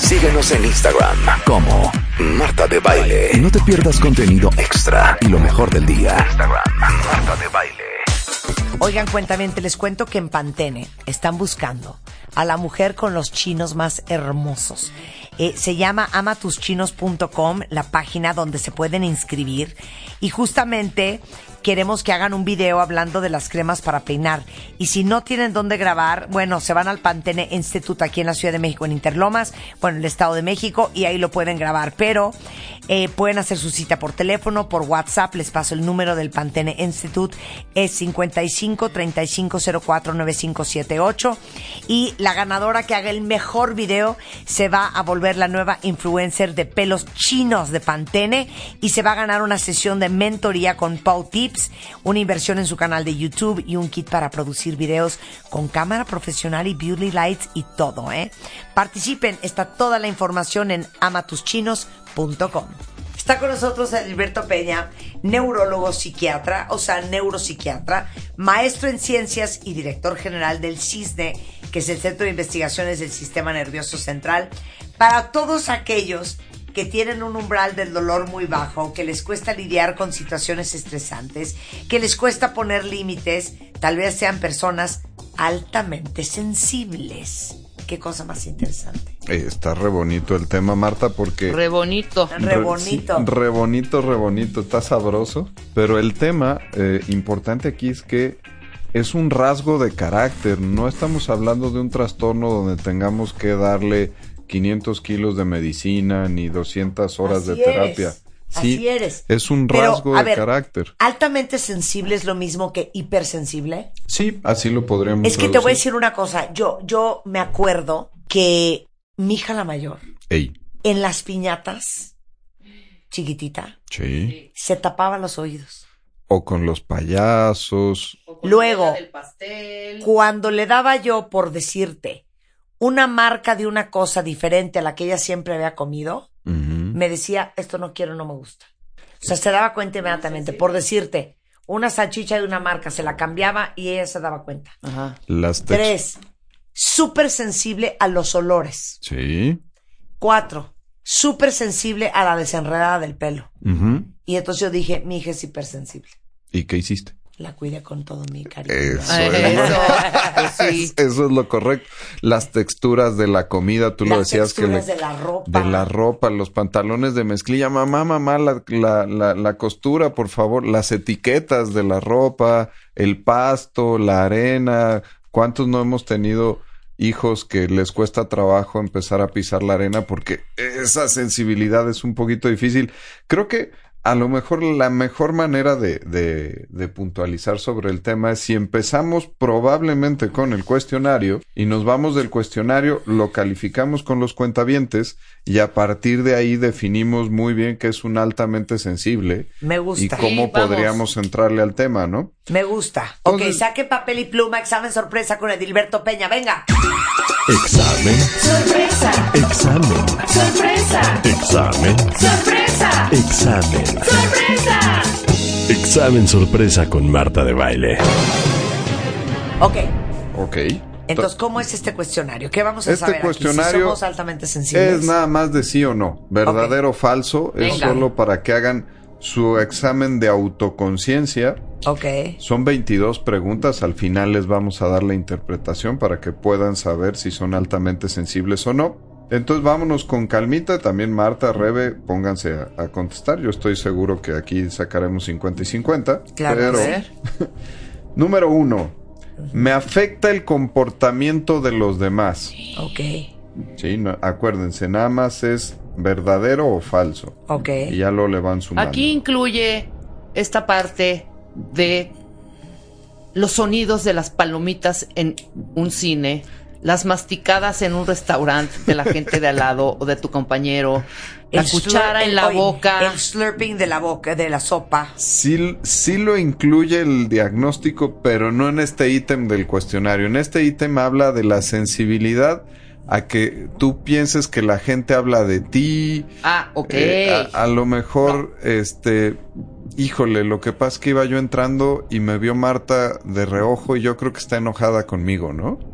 Síguenos en Instagram como Marta de Baile. No te pierdas contenido extra y lo mejor del día. Instagram, Marta de Baile. Oigan, cuentamente, les cuento que en Pantene están buscando a la mujer con los chinos más hermosos. Eh, se llama amatuschinos.com, la página donde se pueden inscribir. Y justamente queremos que hagan un video hablando de las cremas para peinar. Y si no tienen dónde grabar, bueno, se van al Pantene Institute aquí en la Ciudad de México, en Interlomas, bueno, en el Estado de México, y ahí lo pueden grabar. Pero eh, pueden hacer su cita por teléfono, por WhatsApp, les paso el número del Pantene Institute, es 55 35 04 9578. Y la ganadora que haga el mejor video se va a volver la nueva influencer de pelos chinos de Pantene y se va a ganar una sesión de mentoría con Pau Tips, una inversión en su canal de YouTube y un kit para producir videos con cámara profesional y beauty lights y todo, ¿eh? Participen, está toda la información en amatuschinos.com. Está con nosotros Alberto Peña, neurólogo psiquiatra, o sea, neuropsiquiatra, maestro en ciencias y director general del CISNE, que es el Centro de Investigaciones del Sistema Nervioso Central, para todos aquellos que tienen un umbral del dolor muy bajo, que les cuesta lidiar con situaciones estresantes, que les cuesta poner límites, tal vez sean personas altamente sensibles. Qué cosa más interesante. Eh, está re bonito el tema, Marta, porque... Re bonito. Re bonito. sí, re bonito, re bonito, está sabroso. Pero el tema eh, importante aquí es que es un rasgo de carácter. No estamos hablando de un trastorno donde tengamos que darle 500 kilos de medicina ni 200 horas Así de terapia. Sí, Así eres. es un Pero, rasgo a de ver, carácter. ¿Altamente sensible es lo mismo que hipersensible? Sí, así lo podríamos Es que te voy a decir una cosa. Yo, yo me acuerdo que mi hija la mayor, Ey, en las piñatas, chiquitita, sí. se tapaba los oídos. O con los payasos. Luego, Del pastel. cuando le daba yo, por decirte, una marca de una cosa diferente a la que ella siempre había comido. Me decía, esto no quiero, no me gusta. O sea, se daba cuenta inmediatamente. Por decirte, una salchicha de una marca se la cambiaba y ella se daba cuenta. Ajá. Las Tres, súper sensible a los olores. Sí. Cuatro, súper sensible a la desenredada del pelo. Ujú. Y entonces yo dije, mi hija es hipersensible. ¿Y qué hiciste? La cuidé con todo mi cariño. Eso Eso. es. Sí. Eso es lo correcto. Las texturas de la comida, tú lo Las decías que le- texturas de la ropa. de la ropa, los pantalones de mezclilla, mamá, mamá, la, la, la, la costura, por favor, las etiquetas de la ropa, el pasto, la arena. ¿Cuántos no hemos tenido hijos que les cuesta trabajo empezar a pisar la arena porque esa sensibilidad es un poquito difícil? Creo que a lo mejor la mejor manera de, de, de puntualizar sobre el tema es si empezamos probablemente con el cuestionario y nos vamos del cuestionario, lo calificamos con los cuentavientes y a partir de ahí definimos muy bien qué es un altamente sensible Me y gusta. cómo Sí, vamos. podríamos entrarle al tema, ¿no? Me gusta. Ok, Entonces- saque papel y pluma, examen sorpresa con Edilberto Peña. Venga. Examen. Sorpresa, Examen. sorpresa, Examen. sorpresa, Examen. sorpresa. Examen sorpresa con Marta de Baile. Ok. Ok. Entonces, ¿cómo es este cuestionario? ¿Qué vamos a Este saber aquí? cuestionario Si somos altamente sensibles. Es nada más de sí o no, verdadero o falso, es Venga. solo para que hagan su examen de autoconciencia. Ok. Son 22 preguntas, al final les vamos a dar la interpretación para que puedan saber si son altamente sensibles o no. Entonces vámonos con calmita, también Marta, Rebe, pónganse a, a contestar, yo estoy seguro que aquí sacaremos 50 y 50. Claro. pero-. Número uno, me afecta el comportamiento de los demás. Ok. Sí, no- acuérdense, nada más es verdadero o falso. Ok. Y ya lo le van sumando. Aquí incluye esta parte de los sonidos de las palomitas en un cine las masticadas en un restaurante de la gente de al lado o de tu compañero, la El cuchara en la oye, boca. El slurping de la boca, de la sopa. Sí, sí lo incluye el diagnóstico, pero no en este ítem del cuestionario. En este ítem habla de la sensibilidad a que tú pienses que la gente habla de ti. Ah, ok. Eh, a, a lo mejor, este, híjole, lo que pasa es que iba yo entrando y me vio Marta de reojo y yo creo que está enojada conmigo, ¿no?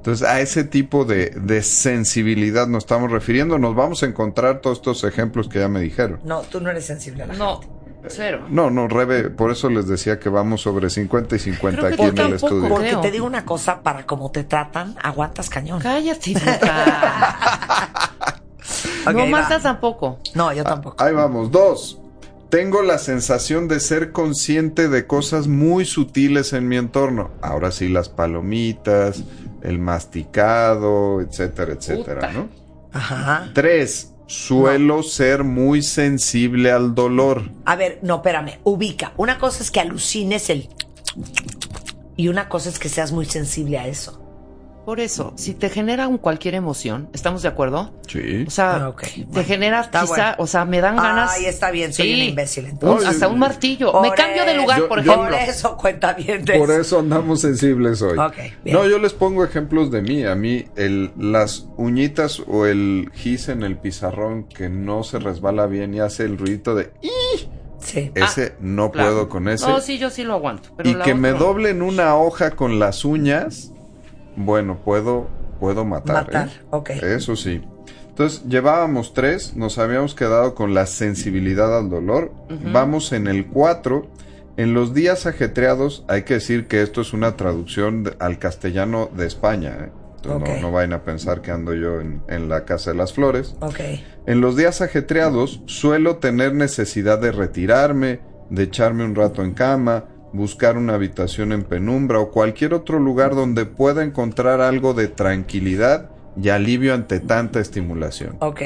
Entonces, a ese tipo de, de sensibilidad nos estamos refiriendo. Nos vamos a encontrar todos estos ejemplos que ya me dijeron. No, tú no eres sensible a la no, gente. cero. No, no, Rebe, por eso les decía que vamos sobre 50 y 50 Creo que aquí en el estudio. Porque creo. te digo una cosa, para como te tratan, aguantas cañón. Cállate, idiota. Ok, no. Marta tampoco. No, yo tampoco. Ahí vamos. Dos. Tengo la sensación de ser consciente de cosas muy sutiles en mi entorno. Ahora sí, las palomitas, el masticado, etcétera, etcétera, Puta. ¿no? Ajá. Tres. Suelo ser muy sensible al dolor. A ver, no, espérame. Ubica. Una cosa es que alucines el... Y una cosa es que seas muy sensible a eso. Por eso, si te genera un cualquier emoción, ¿estamos de acuerdo? Sí. O sea, Ah, te bueno. genera quizá, bueno. o sea, me dan ganas. Ay, está bien, soy Sí. un imbécil entonces. hasta un martillo. Por me cambio de lugar, por ejemplo. Por eso cuenta bien de Por eso andamos sensibles hoy. Ok, bien. No, yo les pongo ejemplos de mí. A mí, el, las uñitas o el gis en el pizarrón que no se resbala bien y hace el ruidito de "ih", Sí. ese no Ah, Claro. puedo con ese. No, sí, yo sí lo aguanto. Pero y que me doblen una hoja con las uñas, bueno, puedo, puedo matar. Matar, ¿eh? ok. Eso sí. Entonces, llevábamos tres, nos habíamos quedado con la sensibilidad al dolor. Vamos en el cuatro. En los días ajetreados, hay que decir que esto es una traducción de- al castellano de España. ¿eh? Entonces, no, no vayan a pensar que ando yo en, en la Casa de las Flores. Ok. En los días ajetreados suelo tener necesidad de retirarme, de echarme un rato en cama, buscar una habitación en penumbra o cualquier otro lugar donde pueda encontrar algo de tranquilidad y alivio ante tanta estimulación. Ok.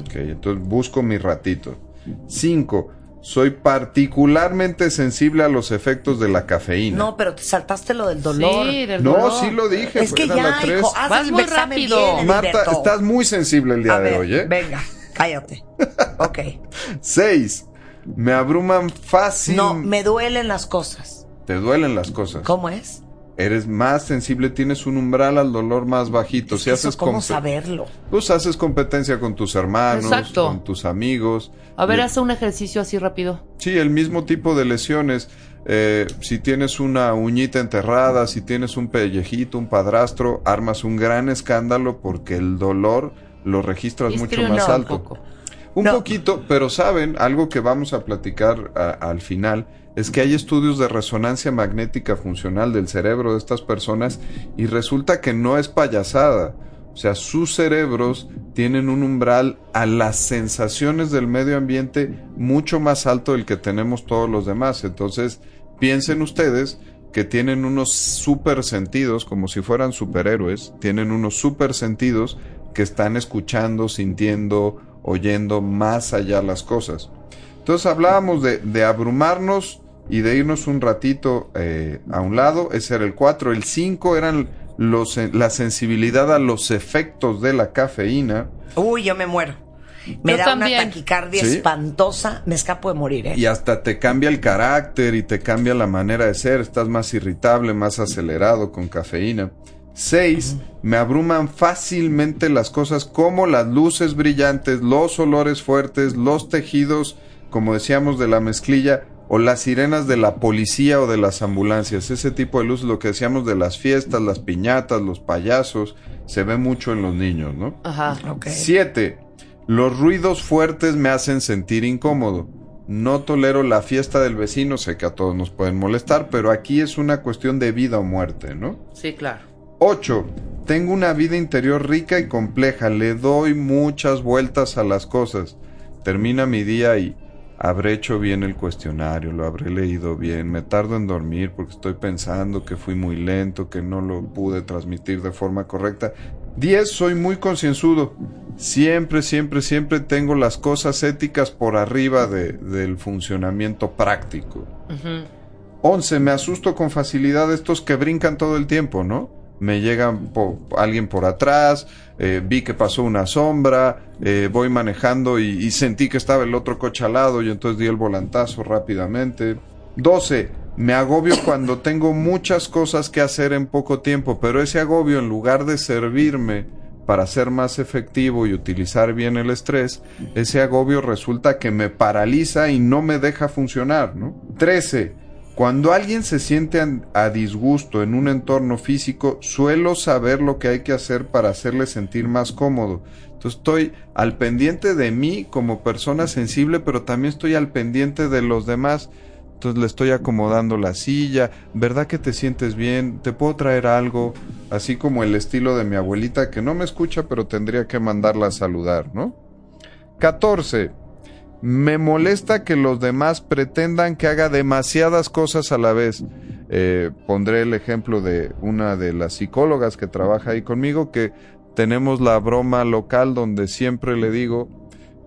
Ok, entonces busco mi ratito. 5. Soy particularmente sensible a los efectos de la cafeína. No, pero te saltaste lo del dolor. Sí, del No, dolor. sí lo dije. es que era ya, la tres. hijo, haz Vas muy rápido. bien, Marta, estás muy sensible el día A de ver, hoy, ¿eh? venga, cállate. Ok. 6. Me abruman fácil. No, me duelen las cosas. Te duelen las cosas. ¿Cómo es? Eres más sensible, tienes un umbral al dolor más bajito. Es si haces ¿Cómo saberlo? Pues haces competencia con tus hermanos, Exacto. con tus amigos. A ver, Y- haz un ejercicio así rápido. Sí, el mismo tipo de lesiones. Eh, si tienes una uñita enterrada, si tienes un pellejito, un padrastro, armas un gran escándalo porque el dolor lo registras mucho más alto. poco. Un No. poquito, pero saben, algo que vamos a platicar a- al final es que hay estudios de resonancia magnética funcional del cerebro de estas personas y resulta que no es payasada. O sea, sus cerebros tienen un umbral a las sensaciones del medio ambiente mucho más alto del que tenemos todos los demás. Entonces, piensen ustedes que tienen unos super sentidos, como si fueran superhéroes, tienen unos super sentidos que están escuchando, sintiendo, oyendo más allá las cosas. Entonces hablábamos de, de abrumarnos y de irnos un ratito eh, a un lado, ese era el 4, el 5 eran los, la sensibilidad a los efectos de la cafeína Uy, yo me muero. Me Yo da también. una taquicardia Sí. espantosa. Me escapo de morir, ¿eh? y hasta te cambia el carácter y te cambia la manera de ser, estás más irritable, más acelerado con cafeína. 6. Me abruman fácilmente las cosas como las luces brillantes, los olores fuertes, los tejidos, como decíamos, de la mezclilla o las sirenas de la policía o de las ambulancias. Ese tipo de luces, lo que decíamos de las fiestas, las piñatas, los payasos, se ve mucho en los niños, ¿no? Ajá. Ok. 7. Los ruidos fuertes me hacen sentir incómodo. No tolero la fiesta del vecino, sé que a todos nos pueden molestar, pero aquí es una cuestión de vida o muerte, ¿no? Sí, claro. 8. Tengo una vida interior rica y compleja, le doy muchas vueltas a las cosas. Termina mi día y habré hecho bien el cuestionario, lo habré leído bien, me tardo en dormir porque estoy pensando que fui muy lento, que no lo pude transmitir de forma correcta. 10. Soy muy concienzudo. Siempre, siempre, siempre tengo las cosas éticas por arriba de- del funcionamiento práctico. 11. Me asusto con facilidad estos que brincan todo el tiempo, ¿no? Me llega po- alguien por atrás, eh, vi que pasó una sombra, eh, voy manejando y, y sentí que estaba el otro coche al lado y entonces di el volantazo rápidamente. 12. Me agobio cuando tengo muchas cosas que hacer en poco tiempo, pero ese agobio en lugar de servirme para ser más efectivo y utilizar bien el estrés, ese agobio resulta que me paraliza y no me deja funcionar, ¿no? 13. Cuando alguien se siente a disgusto en un entorno físico, suelo saber lo que hay que hacer para hacerle sentir más cómodo. Entonces estoy al pendiente de mí como persona sensible, pero también estoy al pendiente de los demás. Entonces le estoy acomodando la silla, ¿verdad que te sientes bien? ¿Te puedo traer algo? Así como el estilo de mi abuelita que no me escucha, pero tendría que mandarla a saludar, ¿no? 14. Me molesta que los demás pretendan que haga demasiadas cosas a la vez. Eh, pondré el ejemplo de una de las psicólogas que trabaja ahí conmigo, que tenemos la broma local donde siempre le digo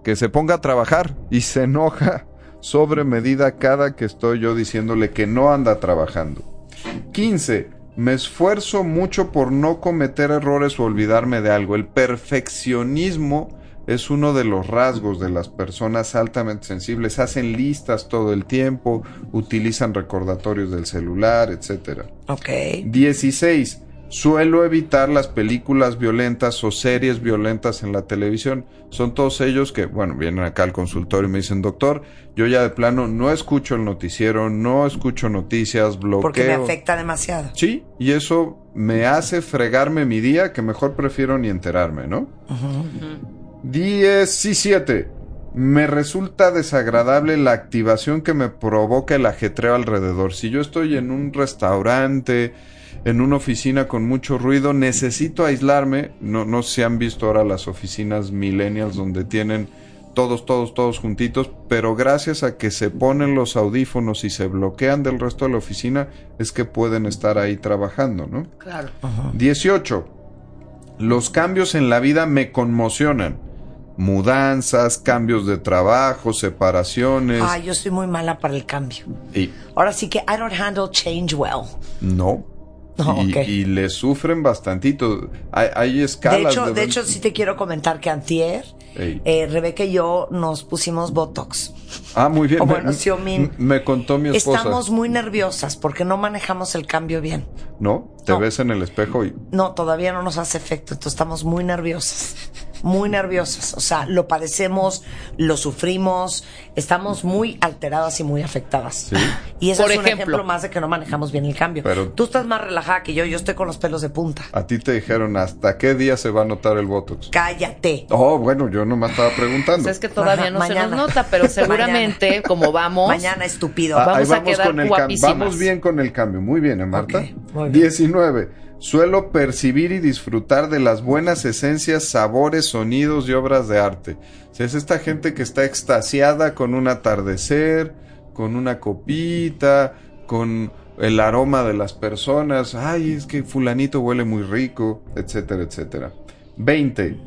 que se ponga a trabajar y se enoja sobre medida cada que estoy yo diciéndole que no anda trabajando. 15. Me esfuerzo mucho por no cometer errores o olvidarme de algo. El perfeccionismo es uno de los rasgos de las personas altamente sensibles. Hacen listas todo el tiempo, utilizan recordatorios del celular, etc. Ok. 16. Suelo evitar las películas violentas o series violentas en la televisión. Son todos ellos que, bueno, vienen acá al consultorio y me dicen, doctor, yo ya de plano no escucho el noticiero, no escucho noticias, bloqueo. Porque me afecta demasiado. Sí, y eso me hace fregarme mi día que mejor prefiero ni enterarme, ¿no? 17. Me resulta desagradable la activación que me provoca el ajetreo alrededor. Si yo estoy en un restaurante, en una oficina con mucho ruido, necesito aislarme. No, no sé si han visto ahora las oficinas millennials donde tienen todos, todos, todos juntitos, pero gracias a que se ponen los audífonos y se bloquean del resto de la oficina, es que pueden estar ahí trabajando, ¿no? Claro. 18. Los cambios en la vida me conmocionan. Mudanzas, cambios de trabajo, separaciones. Ah, yo soy muy mala para el cambio. Y Ahora sí que I don't handle change well. no. No, y, ok. y le sufren bastantito. Hay, hay De escalas. hecho, de ven- hecho, sí te quiero comentar que antier, eh, Rebeca y yo nos pusimos Botox. Ah, muy bien. o Me- bueno, Xiaomin. m- Me contó mi esposa. Estamos muy nerviosas porque no manejamos el cambio bien. ¿No? Te No. ves en el espejo y... No, todavía no nos hace efecto, entonces estamos muy nerviosas. Muy nerviosas. O sea, lo padecemos, lo sufrimos, estamos muy alteradas y muy afectadas. Sí. Y eso Por es un ejemplo. ejemplo más de que no manejamos bien el cambio. Pero- Tú estás más relajada que yo, yo estoy con los pelos de punta. A ti te dijeron hasta qué día se va a notar el Botox. Cállate. Oh, bueno, yo nomás estaba preguntando. Pues es que todavía Ajá, no se mañana. nos nota, pero seguramente, como vamos, Mañana, estúpido. Ah, Vamos a quedar con el cambio. guapísimas. Vamos bien con el cambio. Muy bien, ¿eh, Marta? Ok, muy bien. 19. Suelo percibir y disfrutar de las buenas esencias, sabores, sonidos y obras de arte. Es esta gente que está extasiada con un atardecer, con una copita, con el aroma de las personas. Ay, es que fulanito huele muy rico, etcétera, etcétera. 20.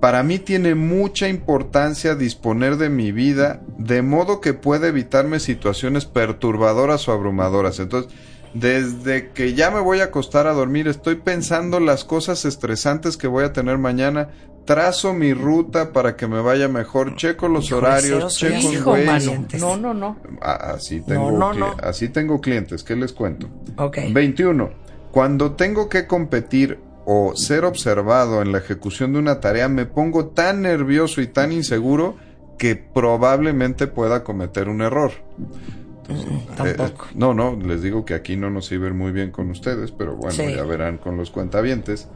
Para mí tiene mucha importancia disponer de mi vida de modo que pueda evitarme situaciones perturbadoras o abrumadoras. Entonces, desde que ya me voy a acostar a dormir, estoy pensando las cosas estresantes que voy a tener mañana. Trazo mi ruta para que me vaya mejor, checo los horarios, checo. Mario. Clientes. no, no, no. Ah, Así tengo, no, cli- no. así tengo clientes, ¿qué les cuento? Ok. 21. Cuando tengo que competir o ser observado en la ejecución de una tarea, me pongo tan nervioso y tan inseguro que probablemente pueda cometer un error. Tampoco. Eh, no, no, les digo que aquí no nos iba muy bien con ustedes, pero bueno, Sí. ya verán con los cuentavientes.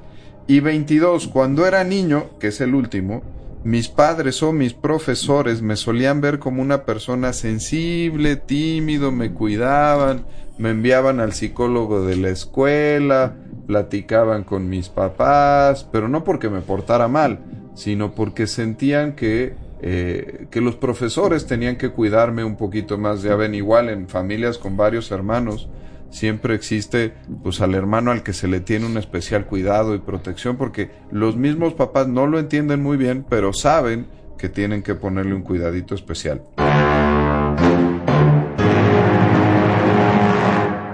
Y 22, cuando era niño, que es el último, mis padres o mis profesores me solían ver como una persona sensible, tímido, me cuidaban, me enviaban al psicólogo de la escuela, platicaban con mis papás, pero no porque me portara mal, sino porque sentían que eh, que los profesores tenían que cuidarme un poquito más. Ya ven, igual en familias con varios hermanos, siempre existe pues al hermano al que se le tiene un especial cuidado y protección, porque los mismos papás no lo entienden muy bien, pero saben que tienen que ponerle un cuidadito especial.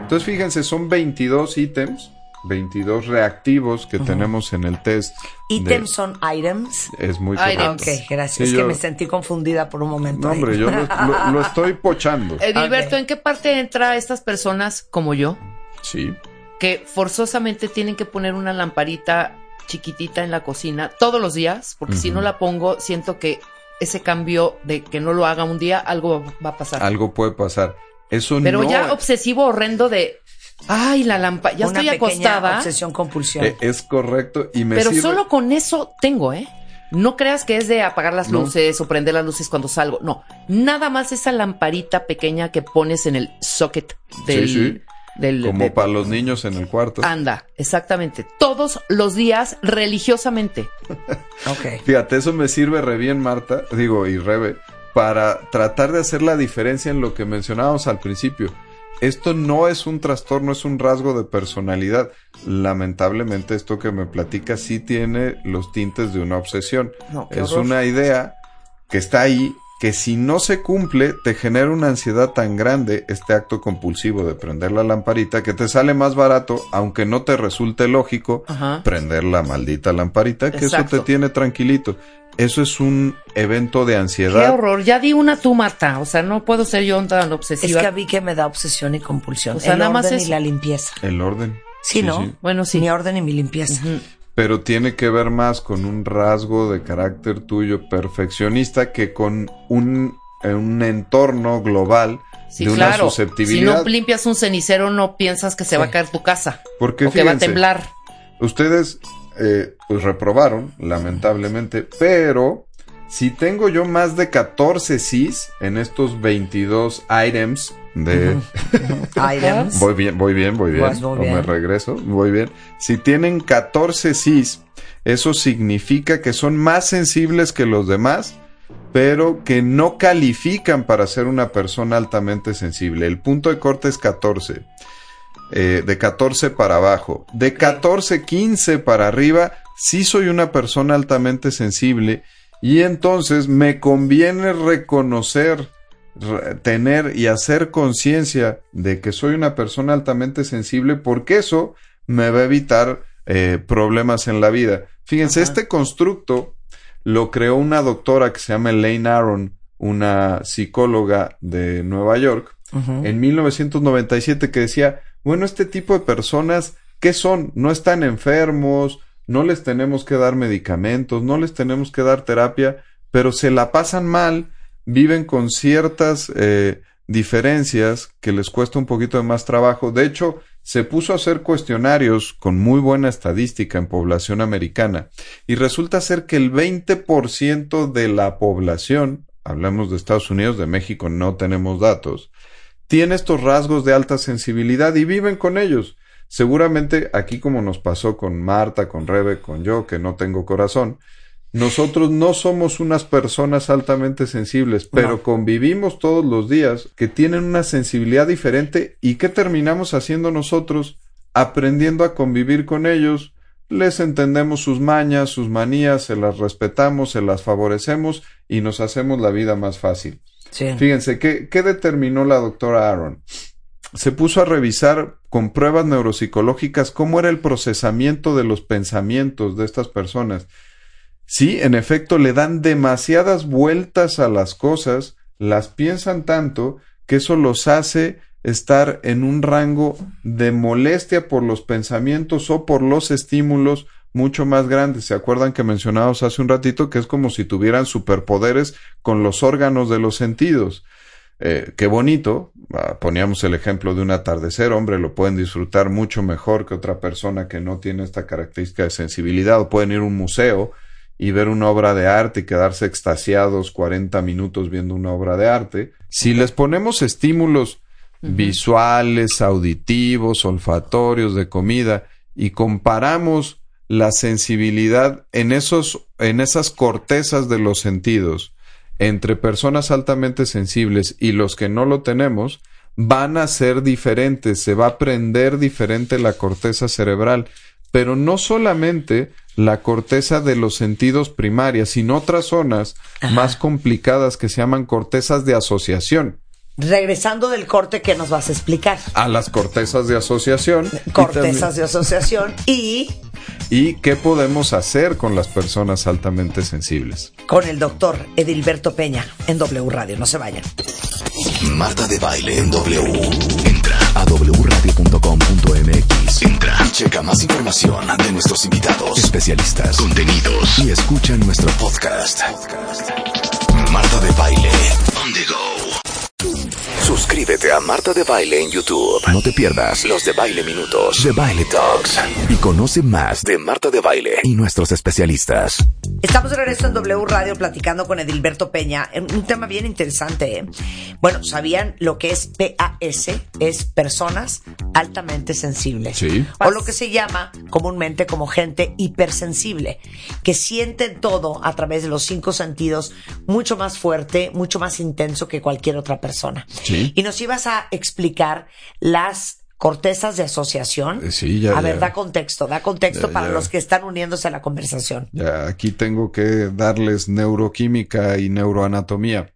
Entonces fíjense, son 22 ítems 22 reactivos que tenemos en el test. de- Items son items. es muy Items. correcto. Ok, gracias. Sí, es que me sentí confundida por un momento. No, ahí. hombre, yo lo, lo- lo estoy pochando. Edilberto. ¿en qué parte entra estas personas como yo Sí. que forzosamente tienen que poner una lamparita chiquitita en la cocina todos los días? Porque si no la pongo, siento que ese cambio de que no lo haga un día, algo va a pasar. Algo puede pasar. Eso Pero no ya obsesivo, horrendo de, ay, la lámpara, ya Una estoy acostada. obsesión compulsión. eh, es correcto y me Pero sirve- solo con eso tengo, ¿eh? No creas que es de apagar las No. luces o prender las luces cuando salgo. No, nada más esa lamparita pequeña que pones en el socket del... Sí, sí. del como de- para los niños en el cuarto. Anda, exactamente. Todos los días religiosamente. ok. Fíjate, eso me sirve re bien, Marta, digo, y Rebe, para tratar de hacer la diferencia en lo que mencionábamos al principio. Esto no es un trastorno, es un rasgo de personalidad. Lamentablemente, esto que me platica sí tiene los tintes de una obsesión. No, es horror. una idea que está ahí, que si no se cumple, te genera una ansiedad tan grande este acto compulsivo de prender la lamparita que te sale más barato, aunque no te resulte lógico, Ajá. prender la maldita lamparita, que Exacto. eso te tiene tranquilito. Eso es un evento de Qué ansiedad. horror. Ya di una tú, Marta. O sea, no puedo ser yo tan Es obsesiva. que a mí que me da obsesión y compulsión. O sea, el nada más eso. y la limpieza. El orden. Sí, ¿no? Bueno, sí. Mi orden y mi limpieza. Ujú. Pero tiene que ver más con un rasgo de carácter tuyo perfeccionista que con un, eh, un entorno global Sí, de una claro. Si susceptibilidad. no limpias un cenicero, no piensas que se va a caer tu casa. Porque o que va a temblar. Ustedes eh, pues reprobaron, lamentablemente, pero si tengo yo más de 14 Cs en estos 22 items de... Items. Voy bien, voy bien, voy bien. Muy o me regreso, voy bien. Si tienen 14 Cs, eso significa que son más sensibles que los demás, pero que no califican para ser una persona altamente sensible. El punto de corte es 14. Eh, de 14 para abajo. De 14, 15 para arriba, sí soy una persona altamente sensible y entonces me conviene reconocer, re- tener y hacer conciencia de que soy una persona altamente sensible porque eso me va a evitar eh, problemas en la vida. Fíjense, Ajá. este constructo lo creó una doctora que se llama Elaine Aron, una psicóloga de Nueva York, en 1997 que decía, bueno, este tipo de personas, ¿qué son? No están enfermos, no les tenemos que dar medicamentos, no les tenemos que dar terapia, pero se la pasan mal, viven con ciertas eh, diferencias que les cuesta un poquito de más trabajo. De hecho, se puso a hacer cuestionarios con muy buena estadística en población americana y resulta ser que el 20% de la población, hablamos de Estados Unidos, de México no tenemos datos, tiene estos rasgos de alta sensibilidad y viven con ellos. Seguramente aquí como nos pasó con Marta, con Rebe, con yo, que no tengo corazón, nosotros no somos unas personas altamente sensibles, pero No. convivimos todos los días que tienen una sensibilidad diferente y ¿qué terminamos haciendo nosotros? Aprendiendo a convivir con ellos, les entendemos sus mañas, sus manías, se las respetamos, se las favorecemos y nos hacemos la vida más fácil. Sí. Fíjense, ¿qué, qué determinó la doctora Aaron? Se puso a revisar con pruebas neuropsicológicas cómo era el procesamiento de los pensamientos de estas personas. Sí, en efecto, le dan demasiadas vueltas a las cosas, las piensan tanto que eso los hace estar en un rango de molestia por los pensamientos o por los estímulos mucho más grandes. ¿Se acuerdan que mencionábamos hace un ratito que es como si tuvieran superpoderes con los órganos de los sentidos? Eh, qué bonito. Ah, poníamos el ejemplo de un atardecer, hombre, lo pueden disfrutar mucho mejor que otra persona que no tiene esta característica de sensibilidad, o pueden ir a un museo y ver una obra de arte y quedarse extasiados 40 minutos viendo una obra de arte. Si les ponemos estímulos visuales, auditivos, olfatorios, de comida, y comparamos la sensibilidad en esos, en esas cortezas de los sentidos entre personas altamente sensibles y los que no lo tenemos, van a ser diferentes, se va a prender diferente la corteza cerebral, pero no solamente la corteza de los sentidos primarias, sino otras zonas más complicadas que se llaman cortezas de asociación. Regresando del corte, ¿qué nos vas a explicar? A las cortezas de asociación. y Cortezas de asociación y ¿Y qué podemos hacer con las personas altamente sensibles? con el doctor Edilberto Peña en W Radio. No se vayan. Marta de Baile en W. Entra a wradio.com.mx. Entra y checa más información de nuestros invitados, especialistas, contenidos y escucha nuestro podcast. Marta de Baile on the go. Suscríbete a Marta de Baile en YouTube. No te pierdas los de Baile Minutos, de Baile Talks y conoce más de Marta de Baile y nuestros especialistas. Estamos de regreso en W Radio platicando con Edilberto Peña. en Un tema bien interesante. ¿eh? Bueno, ¿sabían lo que es PAS? Es personas altamente sensibles. Sí. O lo que se llama comúnmente como gente hipersensible, que sienten todo a través de los cinco sentidos mucho más fuerte, mucho más intenso que cualquier otra persona. Sí. Y nos ibas a explicar las cortezas de asociación. Eh, sí, ya, A ver, da contexto, da contexto Ya, para ya. los que están uniéndose a la conversación. Ya, aquí tengo que darles neuroquímica y neuroanatomía.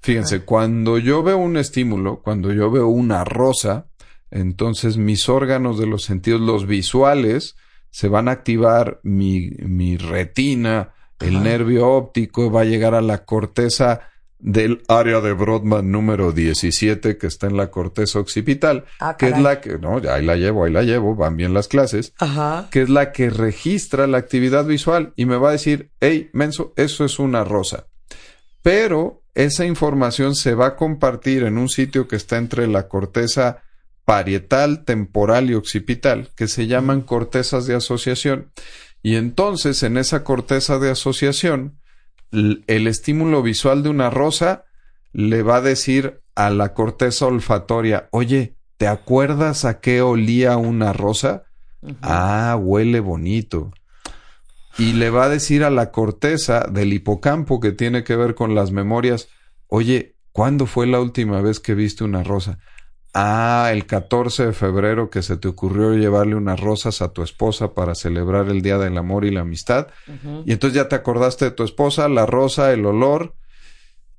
Fíjense, cuando yo veo un estímulo, cuando yo veo una rosa, entonces mis órganos de los sentidos, los visuales, se van a activar mi, mi retina, el nervio óptico, va a llegar a la corteza del área de Brodmann número 17, que está en la corteza occipital, Ah, que es la que, no, ya ahí la llevo, ahí la llevo, van bien las clases Ajá. que es la que registra la actividad visual y me va a decir, hey, menso, eso es una rosa. Pero esa información se va a compartir en un sitio que está entre la corteza parietal, temporal y occipital, que se llaman cortezas de asociación. Y entonces en esa corteza de asociación, el estímulo visual de una rosa le va a decir a la corteza olfatoria, oye, ¿te acuerdas a qué olía una rosa? Ah, huele bonito. Y le va a decir a la corteza del hipocampo que tiene que ver con las memorias, oye, ¿cuándo fue la última vez que viste una rosa? Ah, el 14 de febrero que se te ocurrió llevarle unas rosas a tu esposa para celebrar el Día del Amor y la Amistad. Y entonces ya te acordaste de tu esposa, la rosa, el olor.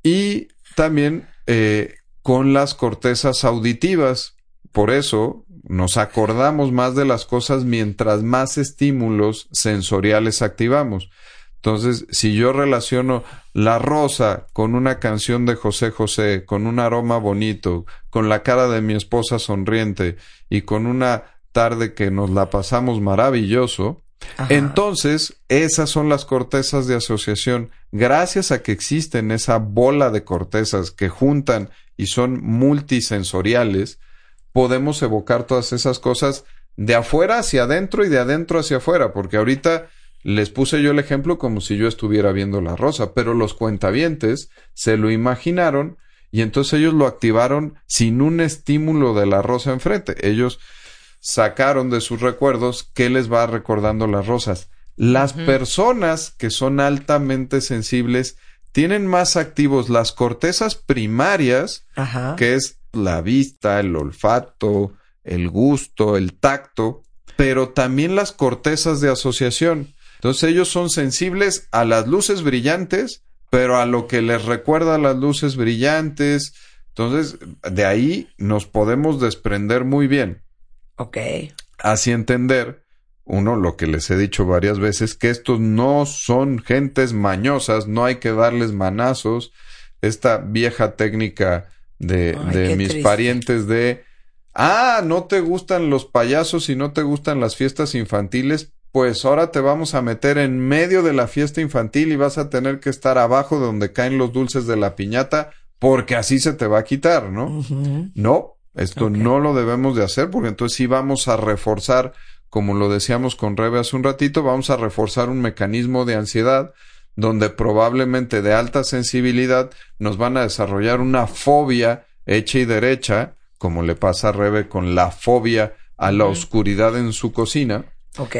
Y también eh, con las cortezas auditivas. Por eso nos acordamos más de las cosas mientras más estímulos sensoriales activamos. Entonces, si yo relaciono la rosa con una canción de José José, con un aroma bonito, con la cara de mi esposa sonriente y con una tarde que nos la pasamos maravilloso, entonces esas son las cortezas de asociación. Gracias a que existen esa bola de cortezas que juntan y son multisensoriales, podemos evocar todas esas cosas de afuera hacia adentro y de adentro hacia afuera, porque ahorita les puse yo el ejemplo como si yo estuviera viendo la rosa, pero los cuentavientes se lo imaginaron y entonces ellos lo activaron sin un estímulo de la rosa enfrente. Ellos sacaron de sus recuerdos qué les va recordando las rosas. Las personas que son altamente sensibles tienen más activos las cortezas primarias, Ajá. que es la vista, el olfato, el gusto, el tacto, pero también las cortezas de asociación. Entonces ellos son sensibles a las luces brillantes, pero a lo que les recuerda las luces brillantes. Entonces, de ahí nos podemos desprender muy bien. Ok. Así entender, uno, lo que les he dicho varias veces, que estos no son gentes mañosas, no hay que darles manazos. Esta vieja técnica de, Ay, de mis triste. parientes de, ah, no te gustan los payasos y no te gustan las fiestas infantiles, pues ahora te vamos a meter en medio de la fiesta infantil y vas a tener que estar abajo de donde caen los dulces de la piñata porque así se te va a quitar, ¿no? No, esto no lo debemos de hacer porque entonces sí vamos a reforzar, como lo decíamos con Rebe hace un ratito, vamos a reforzar un mecanismo de ansiedad donde probablemente de alta sensibilidad nos van a desarrollar una fobia hecha y derecha, como le pasa a Rebe con la fobia a la oscuridad en su cocina. Ok.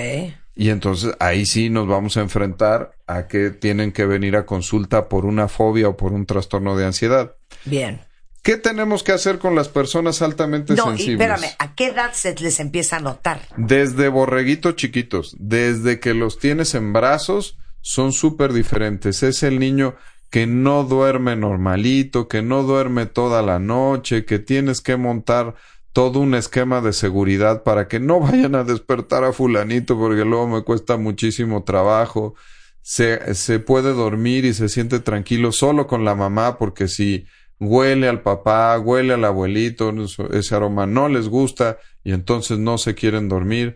Y entonces ahí sí nos vamos a enfrentar a que tienen que venir a consulta por una fobia o por un trastorno de ansiedad. Bien. ¿Qué tenemos que hacer con las personas altamente No, y sensibles? espérame, ¿a qué edad se les empieza a notar? Desde borreguitos chiquitos, desde que los tienes en brazos, son súper diferentes. Es el niño que no duerme normalito, que no duerme toda la noche, que tienes que montar todo un esquema de seguridad para que no vayan a despertar a fulanito porque luego me cuesta muchísimo trabajo. Se, se puede dormir y se siente tranquilo solo con la mamá porque si huele al papá, huele al abuelito, ese aroma no les gusta y entonces no se quieren dormir.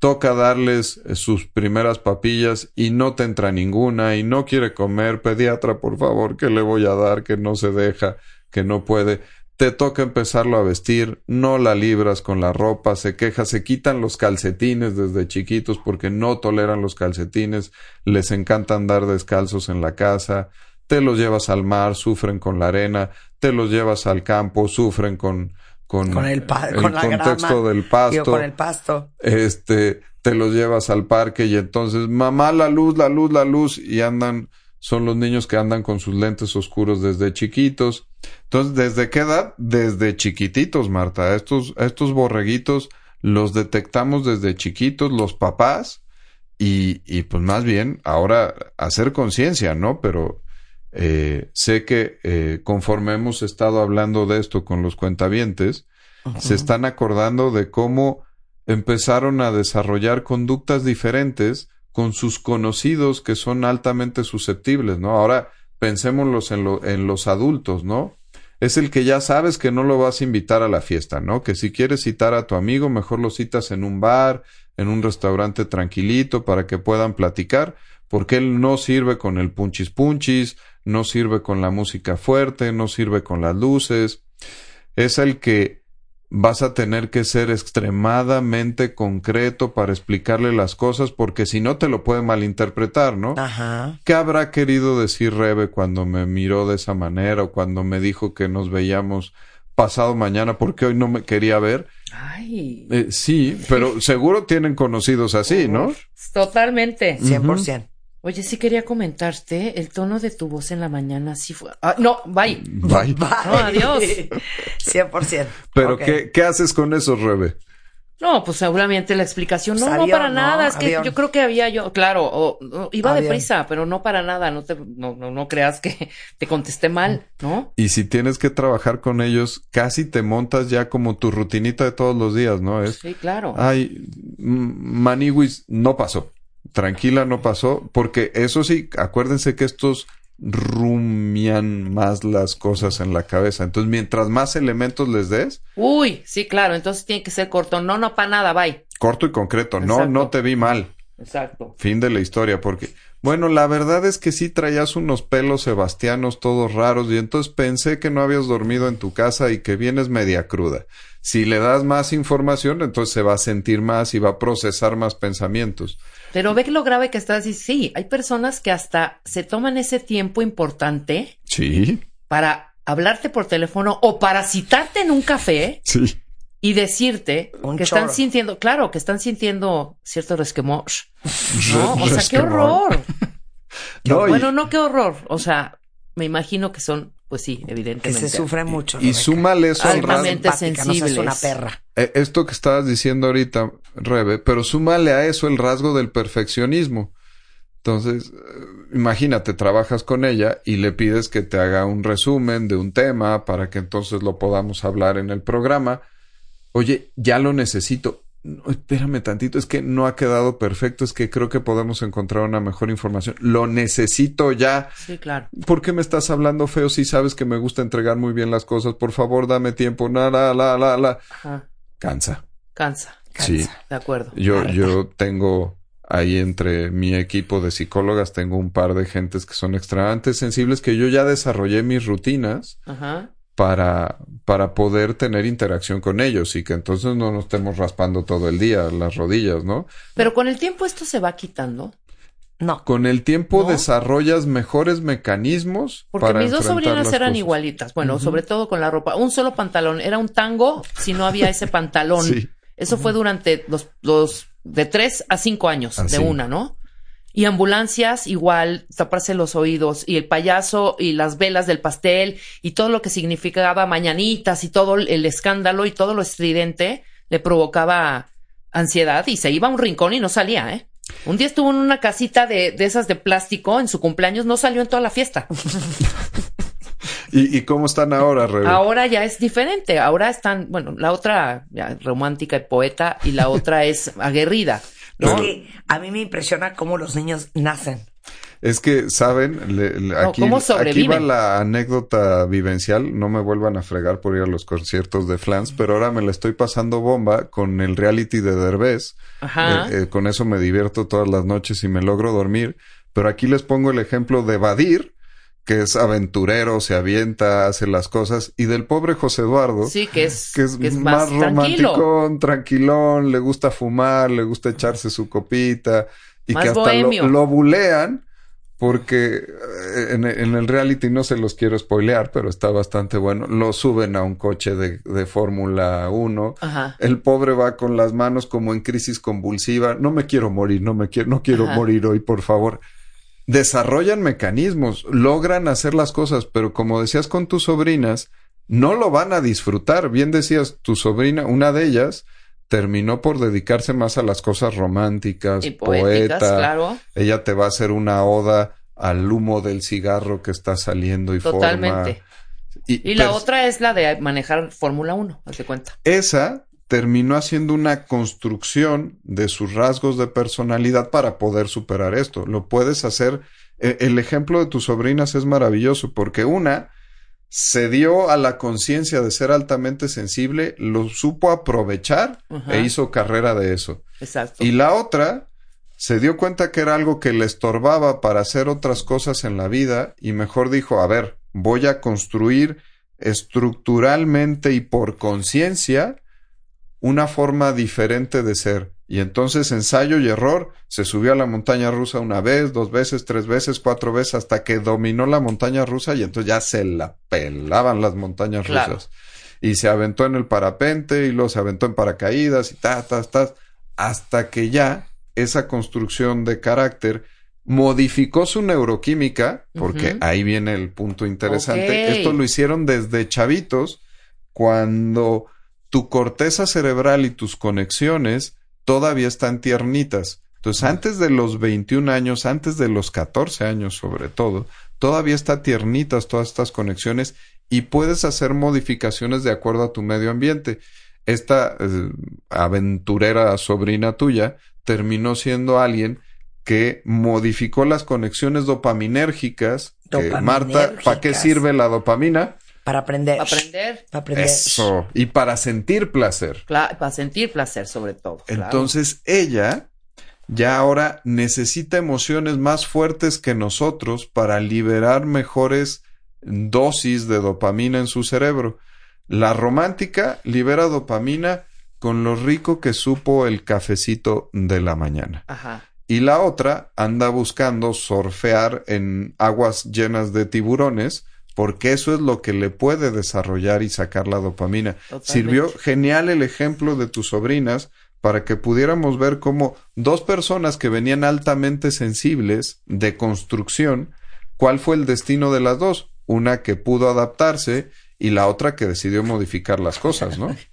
Toca darles eh, sus primeras papillas y no te entra ninguna y no quiere comer. Pediatra, por favor, ¿qué le voy a dar? Que no se deja, que no puede. Te toca empezarlo a vestir, no la libras con la ropa, se queja, se quitan los calcetines desde chiquitos porque no toleran los calcetines, les encanta andar descalzos en la casa, te los llevas al mar, sufren con la arena, te los llevas al campo, sufren con, con, Con el, pa- el con la contexto grama. del pasto Digo, con el pasto. este, te los llevas al parque y entonces, mamá, la luz, la luz, la luz, y andan, son los niños que andan con sus lentes oscuros desde chiquitos. Entonces, ¿desde qué edad? Desde chiquititos, Marta. Estos, estos borreguitos los detectamos desde chiquitos, los papás, y, y pues más bien ahora hacer conciencia, ¿no? Pero eh, sé que eh, conforme hemos estado hablando de esto con los cuentavientes, se están acordando de cómo empezaron a desarrollar conductas diferentes con sus conocidos que son altamente susceptibles, ¿no? Ahora pensémoslos en, en los adultos, ¿no? Es el que ya sabes que no lo vas a invitar a la fiesta, ¿no? Que si quieres citar a tu amigo, mejor lo citas en un bar, en un restaurante tranquilito para que puedan platicar, porque él no sirve con el punchis punchis, no sirve con la música fuerte, no sirve con las luces. Es el que vas a tener que ser extremadamente concreto para explicarle las cosas, porque si no te lo puede malinterpretar, ¿no? Ajá. ¿Qué habrá querido decir Rebe cuando me miró de esa manera o cuando me dijo que nos veíamos pasado mañana porque hoy no me quería ver? Ay, Eh, sí, pero seguro tienen conocidos así, ¿no? totalmente. 100%. Oye, sí quería comentarte, el tono de tu voz en la mañana sí fue... Ah, no, bye. Bye. No, adiós. 100%. Pero. ¿qué, ¿qué haces con eso, Rebe? No, pues seguramente la explicación. No, Pues no avión, para ¿no? nada. Es que Avión. yo creo que había yo, claro, o- o- iba Avión. deprisa, pero no para nada. No te, no, no, no creas que te contesté mal, ¿no? Y si tienes que trabajar con ellos, casi te montas ya como tu rutinita de todos los días, ¿no? Es, Sí, claro. ay, mm, Maniwis, no pasó. Tranquila, no pasó. Porque eso sí, acuérdense que estos rumian más las cosas en la cabeza. Entonces, mientras más elementos les des, Uy, sí, claro. Entonces tiene que ser corto. No, no para nada. Bye. corto y concreto. No, no te vi mal. Exacto. Fin de la historia, porque, bueno, la verdad es que sí traías unos pelos sebastianos todos raros y entonces pensé que no habías dormido en tu casa y que vienes media cruda. Si le das más información, entonces se va a sentir más y va a procesar más pensamientos. Pero ve que lo grave que estás y sí, hay personas que hasta se toman ese tiempo importante Sí, para hablarte por teléfono o para citarte en un café sí. Y decirte Un que están sintiendo, claro, que están sintiendo cierto resquemor. ¿no? O sea, qué horror. No, y- bueno, no qué horror. O sea, me imagino que son, pues sí, Que evidentemente. se sufre mucho. y Rebeca. súmale eso al Altamente. Simpática, no una perra. Eh, Esto que estabas diciendo ahorita, Rebe, pero súmale a eso el rasgo del perfeccionismo. Entonces, eh, imagínate, trabajas con ella y le pides que te haga un resumen de un tema para que entonces lo podamos hablar en el programa. Oye, ya lo necesito. No, espérame tantito, es que no ha quedado perfecto, es que creo que podemos encontrar una mejor información. Lo necesito ya. Sí, claro. ¿Por qué me estás hablando feo si sabes que me gusta entregar muy bien las cosas? Por favor, dame tiempo. La, la, la, la, la. Ajá. Cansa. Cansa. Sí. De acuerdo. Yo, yo tengo ahí entre mi equipo de psicólogas, tengo un par de gentes que son extremadamente sensibles que yo ya desarrollé mis rutinas Ajá. Para, para poder tener interacción con ellos y que entonces no nos estemos raspando todo el día las rodillas, ¿no? Pero con el tiempo esto se va quitando. No. Con el tiempo ¿No? desarrollas mejores mecanismos Porque para mis dos sobrinas eran cosas. igualitas. Bueno, sobre todo con la ropa. Un solo pantalón. Era un tango si no había ese pantalón. Sí. Eso fue durante los, los de tres a cinco años Así. de una, ¿no? Y ambulancias igual, taparse los oídos y el payaso y las velas del pastel y todo lo que significaba mañanitas y todo el escándalo y todo lo estridente le provocaba ansiedad y se iba a un rincón y no salía, ¿eh? Un día estuvo en una casita de, de esas de plástico en su cumpleaños, no salió en toda la fiesta. ¿Y, y cómo están ahora, Rebe? Ahora ya es diferente. Ahora están, bueno, la otra ya, romántica y poeta y la otra es aguerrida. Es ¿no? que a mí me impresiona cómo los niños nacen. Es que, ¿saben? Le- le- No, aquí, ¿cómo aquí va la anécdota vivencial. No me vuelvan a fregar por ir a los conciertos de Flans, pero ahora me la estoy pasando bomba con el reality de Derbez. Ajá. Eh, eh, con eso me divierto todas las noches y me logro dormir. Pero aquí les pongo el ejemplo de Badir, que es aventurero, se avienta, hace las cosas, y del pobre José Eduardo. Sí, que es, que es, que es más, romanticón, tranquilón, le gusta fumar, le gusta echarse su copita y Más que hasta lo, lo bulean porque eh, en, en el reality no se los quiero spoilear, pero está bastante bueno. Lo suben a un coche de, de Fórmula 1. Ajá. El pobre va con las manos como en crisis convulsiva. No me quiero morir, no me quiero, no quiero Ajá. morir hoy, por favor. Desarrollan mecanismos, logran hacer las cosas, pero como decías con tus sobrinas, no lo van a disfrutar. Bien decías, tu sobrina, una de ellas, terminó por dedicarse más a las cosas románticas, Y poéticas, poeta. claro. Ella te va a hacer una oda al humo del cigarro que está saliendo y Totalmente. forma. Y la pers- otra es la de manejar Fórmula 1, haz de cuenta. esa terminó haciendo una construcción de sus rasgos de personalidad para poder superar esto. Lo puedes hacer. e- El ejemplo de tus sobrinas es maravilloso porque una se dio a la conciencia de ser altamente sensible, lo supo aprovechar e hizo carrera de eso. Exacto. Y la otra se dio cuenta que era algo que le estorbaba para hacer otras cosas en la vida y mejor dijo, a ver, voy a construir estructuralmente y por conciencia una forma diferente de ser. Y entonces ensayo y error, se subió a la montaña rusa una vez, dos veces, tres veces, cuatro veces, hasta que dominó la montaña rusa y entonces ya se la pelaban las montañas Claro. rusas. Y se aventó en el parapente y luego se aventó en paracaídas y ta, ta, ta, hasta que ya esa construcción de carácter modificó su neuroquímica, porque ahí viene el punto interesante. Esto lo hicieron desde chavitos, cuando tu corteza cerebral y tus conexiones todavía están tiernitas. Entonces, antes de los 21 años, antes de los 14 años sobre todo, todavía está tiernitas todas estas conexiones y puedes hacer modificaciones de acuerdo a tu medio ambiente. Esta eh, aventurera sobrina tuya terminó siendo alguien que modificó las conexiones dopaminérgicas. Que, Marta, ¿para qué sirve la dopamina? Para aprender. Aprender. Para aprender. Eso. Y para sentir placer. Cla- para sentir placer sobre todo. claro. Entonces ella ya ahora necesita emociones más fuertes que nosotros para liberar mejores dosis de dopamina en su cerebro. La romántica libera dopamina con lo rico que supo el cafecito de la mañana. Ajá. Y la otra anda buscando surfear en aguas llenas de tiburones, porque eso es lo que le puede desarrollar y sacar la dopamina. Totalmente. Sirvió genial el ejemplo de tus sobrinas para que pudiéramos ver cómo dos personas que venían altamente sensibles de construcción, cuál fue el destino de las dos. Una que pudo adaptarse y la otra que decidió modificar las cosas, ¿no?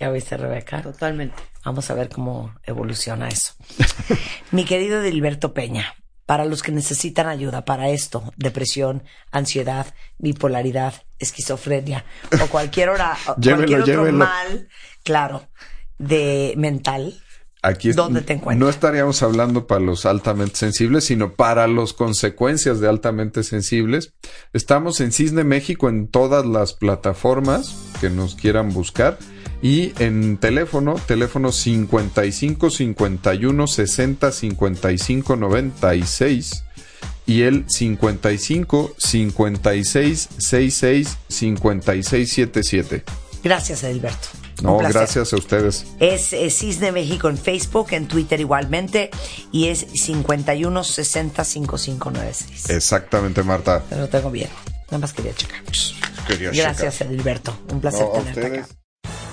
Ya viste, Rebeca. Totalmente. Vamos a ver cómo evoluciona eso. Mi querido Dilberto Peña, para los que necesitan ayuda para esto, depresión, ansiedad, bipolaridad, esquizofrenia o cualquier hora, o cualquier otro mal, claro, de mental, Aquí ¿Dónde te encuentras? No estaríamos hablando para los altamente sensibles, sino para las consecuencias de altamente sensibles. Estamos en Cisne México en todas las plataformas que nos quieran buscar y en teléfono, teléfono 55 51 60 55 96 y el 55 56 66 56 77. Gracias, Edilberto. No, gracias a ustedes. Es, eh, Cisne México en Facebook, en Twitter igualmente, y es 51 60 5596. Exactamente, Marta. Lo tengo bien. Nada más quería checar. Quería Gracias, Edilberto. Un placer checar. No, tenerte acá.